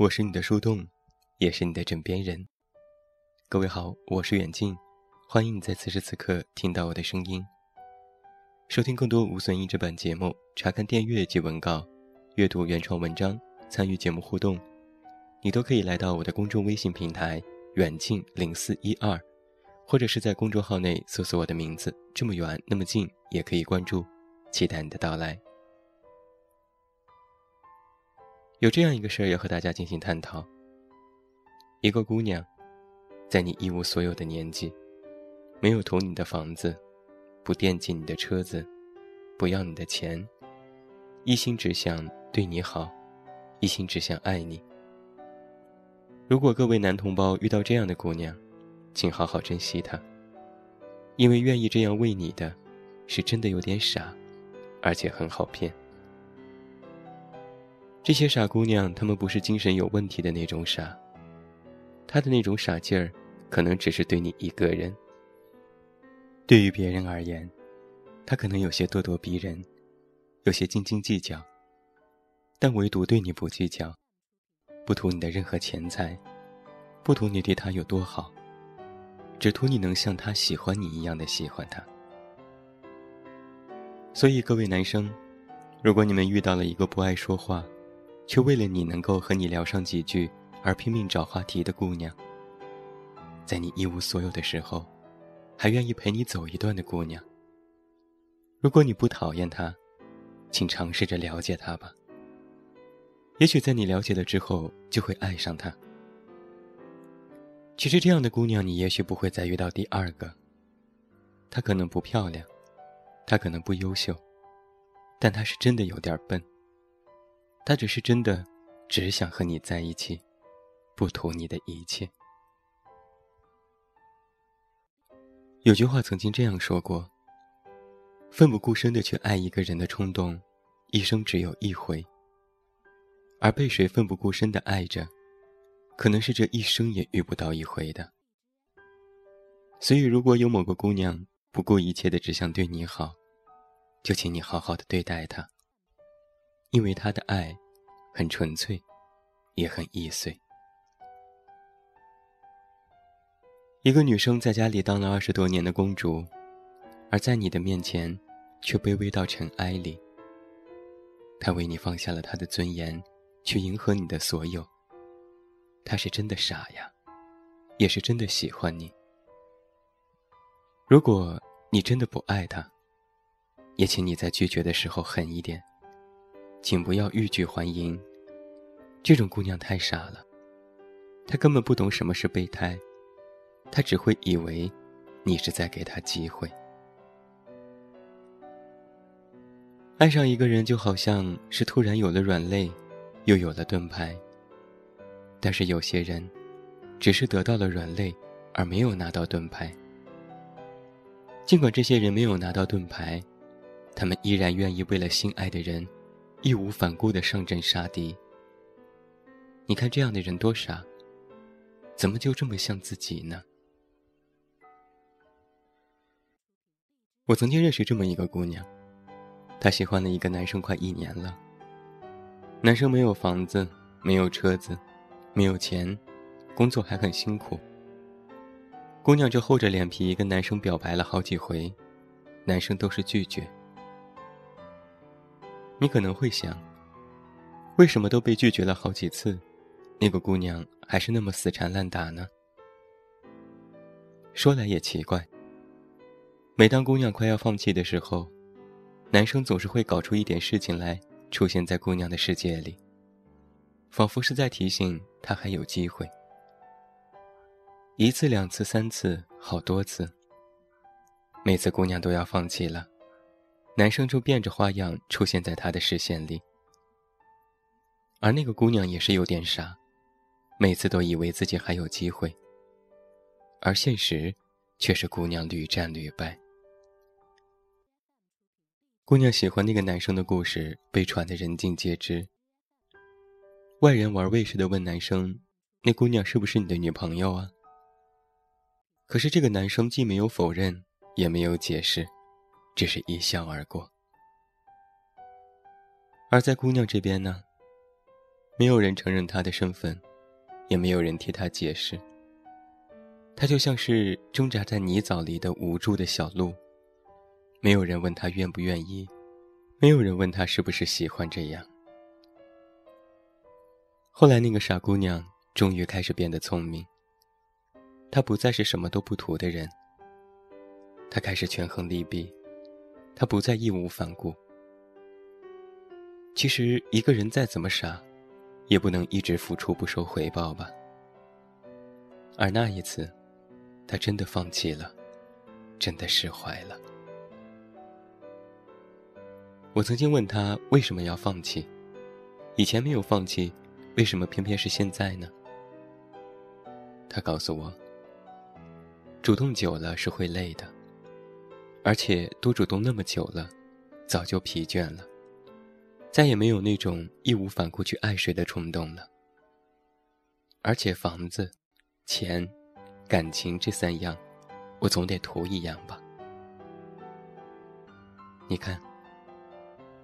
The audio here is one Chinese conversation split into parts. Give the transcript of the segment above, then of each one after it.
我是你的树洞，也是你的枕边人。各位好，我是远近，欢迎你在此时此刻听到我的声音。收听更多无损音质版节目，查看电阅及文稿，阅读原创文章，参与节目互动，你都可以来到我的公众微信平台远近零四一二，或者是在公众号内搜索我的名字，这么远那么近，也可以关注，期待你的到来。有这样一个事儿要和大家进行探讨：一个姑娘，在你一无所有的年纪，没有图你的房子，不惦记你的车子，不要你的钱，一心只想对你好，一心只想爱你。如果各位男同胞遇到这样的姑娘，请好好珍惜她，因为愿意这样为你的，是真的有点傻，而且很好骗。这些傻姑娘，她们不是精神有问题的那种傻。她的那种傻劲儿，可能只是对你一个人。对于别人而言，她可能有些咄咄逼人，有些斤斤计较。但唯独对你不计较，不图你的任何钱财，不图你对她有多好，只图你能像她喜欢你一样的喜欢她。所以，各位男生，如果你们遇到了一个不爱说话，却为了你能够和你聊上几句而拼命找话题的姑娘，在你一无所有的时候，还愿意陪你走一段的姑娘。如果你不讨厌她，请尝试着了解她吧。也许在你了解了之后，就会爱上她。其实这样的姑娘，你也许不会再遇到第二个。她可能不漂亮，她可能不优秀，但她是真的有点笨。他只是真的，只想和你在一起，不图你的一切。有句话曾经这样说过：“奋不顾身的去爱一个人的冲动，一生只有一回；而被谁奋不顾身的爱着，可能是这一生也遇不到一回的。”所以，如果有某个姑娘不顾一切的只想对你好，就请你好好的对待她。因为他的爱，很纯粹，也很易碎。一个女生在家里当了二十多年的公主，而在你的面前，却卑微到尘埃里。她为你放下了她的尊严，去迎合你的所有。她是真的傻呀，也是真的喜欢你。如果你真的不爱她，也请你在拒绝的时候狠一点。请不要欲拒还迎，这种姑娘太傻了，她根本不懂什么是备胎，她只会以为你是在给她机会。爱上一个人就好像是突然有了软肋，又有了盾牌。但是有些人，只是得到了软肋，而没有拿到盾牌。尽管这些人没有拿到盾牌，他们依然愿意为了心爱的人。义无反顾的上阵杀敌。你看这样的人多傻，怎么就这么像自己呢？我曾经认识这么一个姑娘，她喜欢了一个男生快一年了。男生没有房子，没有车子，没有钱，工作还很辛苦。姑娘就厚着脸皮跟男生表白了好几回，男生都是拒绝。你可能会想，为什么都被拒绝了好几次，那个姑娘还是那么死缠烂打呢？说来也奇怪，每当姑娘快要放弃的时候，男生总是会搞出一点事情来，出现在姑娘的世界里，仿佛是在提醒她还有机会。一次、两次、三次，好多次，每次姑娘都要放弃了。男生就变着花样出现在他的视线里，而那个姑娘也是有点傻，每次都以为自己还有机会，而现实却是姑娘屡战屡败。姑娘喜欢那个男生的故事被传得人尽皆知，外人玩味似的问男生：“那姑娘是不是你的女朋友啊？”可是这个男生既没有否认，也没有解释。只是一笑而过，而在姑娘这边呢，没有人承认他的身份，也没有人替他解释。他就像是挣扎在泥沼里的无助的小鹿，没有人问他愿不愿意，没有人问他是不是喜欢这样。后来，那个傻姑娘终于开始变得聪明。她不再是什么都不图的人，她开始权衡利弊，他不再义无反顾。其实，一个人再怎么傻，也不能一直付出不收回报吧。而那一次。他真的放弃了，真的释怀了。我曾经问他为什么要放弃，以前没有放弃，为什么偏偏是现在呢？他告诉我，主动久了是会累的，而且多主动那么久了，早就疲倦了，再也没有那种义无反顾去爱谁的冲动了。而且房子，钱。感情这三样，我总得图一样吧。你看，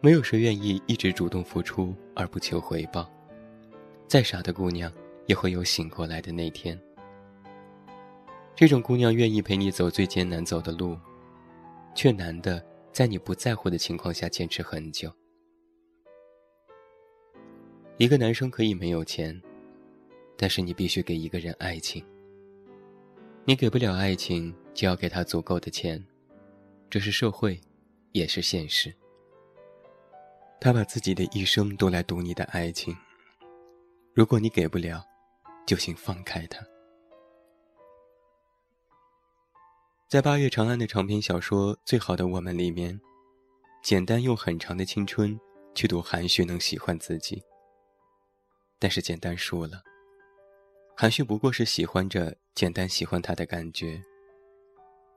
没有谁愿意一直主动付出而不求回报。再傻的姑娘，也会有醒过来的那天。这种姑娘愿意陪你走最艰难走的路，却难的在你不在乎的情况下坚持很久。一个男生可以没有钱，但是你必须给一个人爱情。你给不了爱情，就要给他足够的钱，这是社会，也是现实。他把自己的一生都来赌你的爱情，如果你给不了，就请放开他。在八月长安的长篇小说《最好的我们》里面，简单用很长的青春去赌韩旭能喜欢自己，但是简单输了。韩旭不过是喜欢着简单喜欢他的感觉。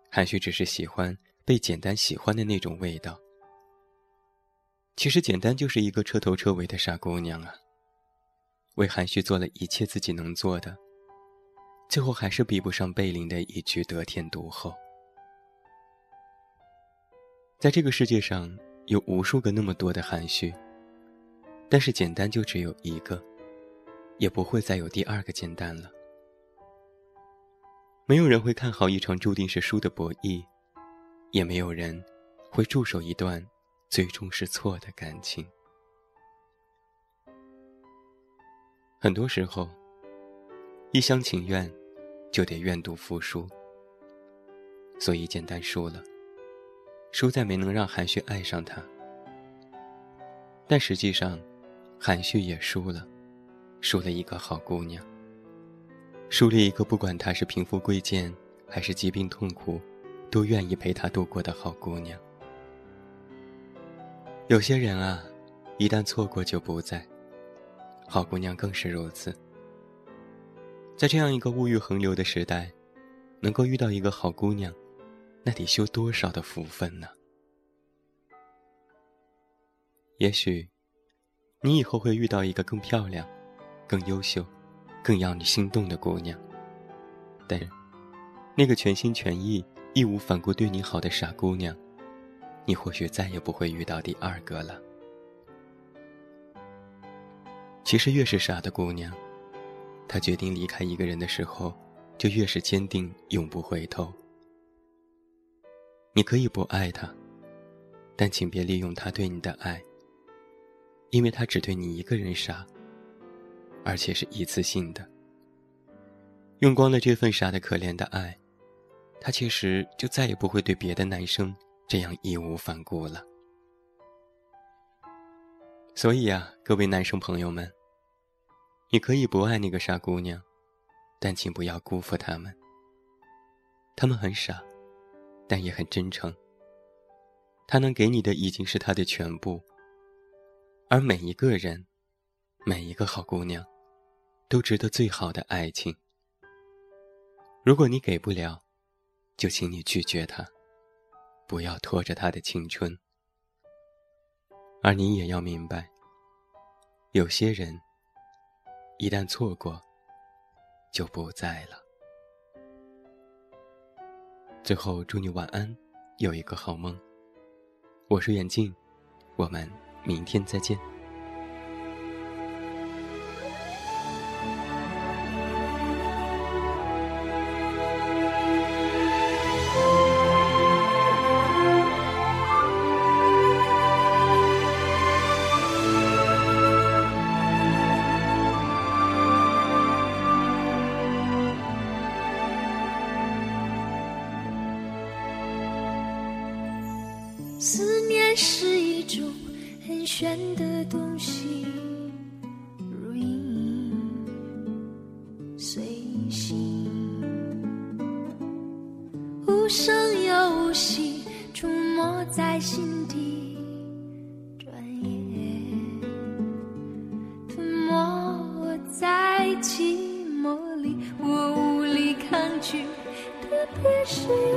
韩旭只是喜欢被简单喜欢的那种味道。其实简单就是一个彻头彻尾的傻姑娘啊。为韩旭做了一切自己能做的，最后还是比不上贝林的一句得天独厚。在这个世界上有无数个那么多的含蓄，但是简单就只有一个。也不会再有第二个简单了。没有人会看好一场注定是输的博弈，也没有人会驻守一段最终是错的感情。很多时候，一厢情愿就得愿赌服输，所以简单输了，输在没能让韩旭爱上他。但实际上，韩旭也输了。输了一个好姑娘，输了一个不管她是贫富贵贱，还是疾病痛苦，都愿意陪她度过的好姑娘。有些人啊，一旦错过就不在，好姑娘更是如此。在这样一个物欲横流的时代，能够遇到一个好姑娘，那得修多少的福分呢？也许，你以后会遇到一个更漂亮。更优秀、更让你心动的姑娘，但那个全心全意、义无反顾对你好的傻姑娘，你或许再也不会遇到第二个了。其实，越是傻的姑娘，她决定离开一个人的时候，就越是坚定，永不回头。你可以不爱他，但请别利用他对你的爱，因为他只对你一个人傻。而且是一次性的，用光了这份傻的可怜的爱，他其实就再也不会对别的男生这样义无反顾了。所以啊，各位男生朋友们，你可以不爱那个傻姑娘，但请不要辜负他们。他们很傻，但也很真诚。他能给你的已经是他的全部，而每一个人，每一个好姑娘。都值得最好的爱情。如果你给不了，就请你拒绝他，不要拖着他的青春。而你也要明白，有些人一旦错过，就不在了。最后，祝你晚安，有一个好梦。我是远近，我们明天再见。思念是一种很玄的东西，如影随形，无声又无息，出没在心底，转眼吞没在寂寞里，我无力抗拒，特别是。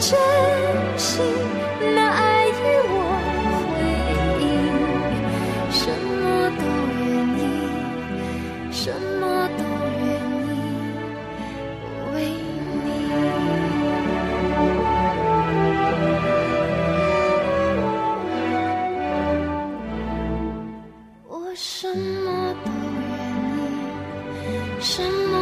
真心拿爱与我回应，什么都愿意，什么都愿意为你，我什么都愿意，什么。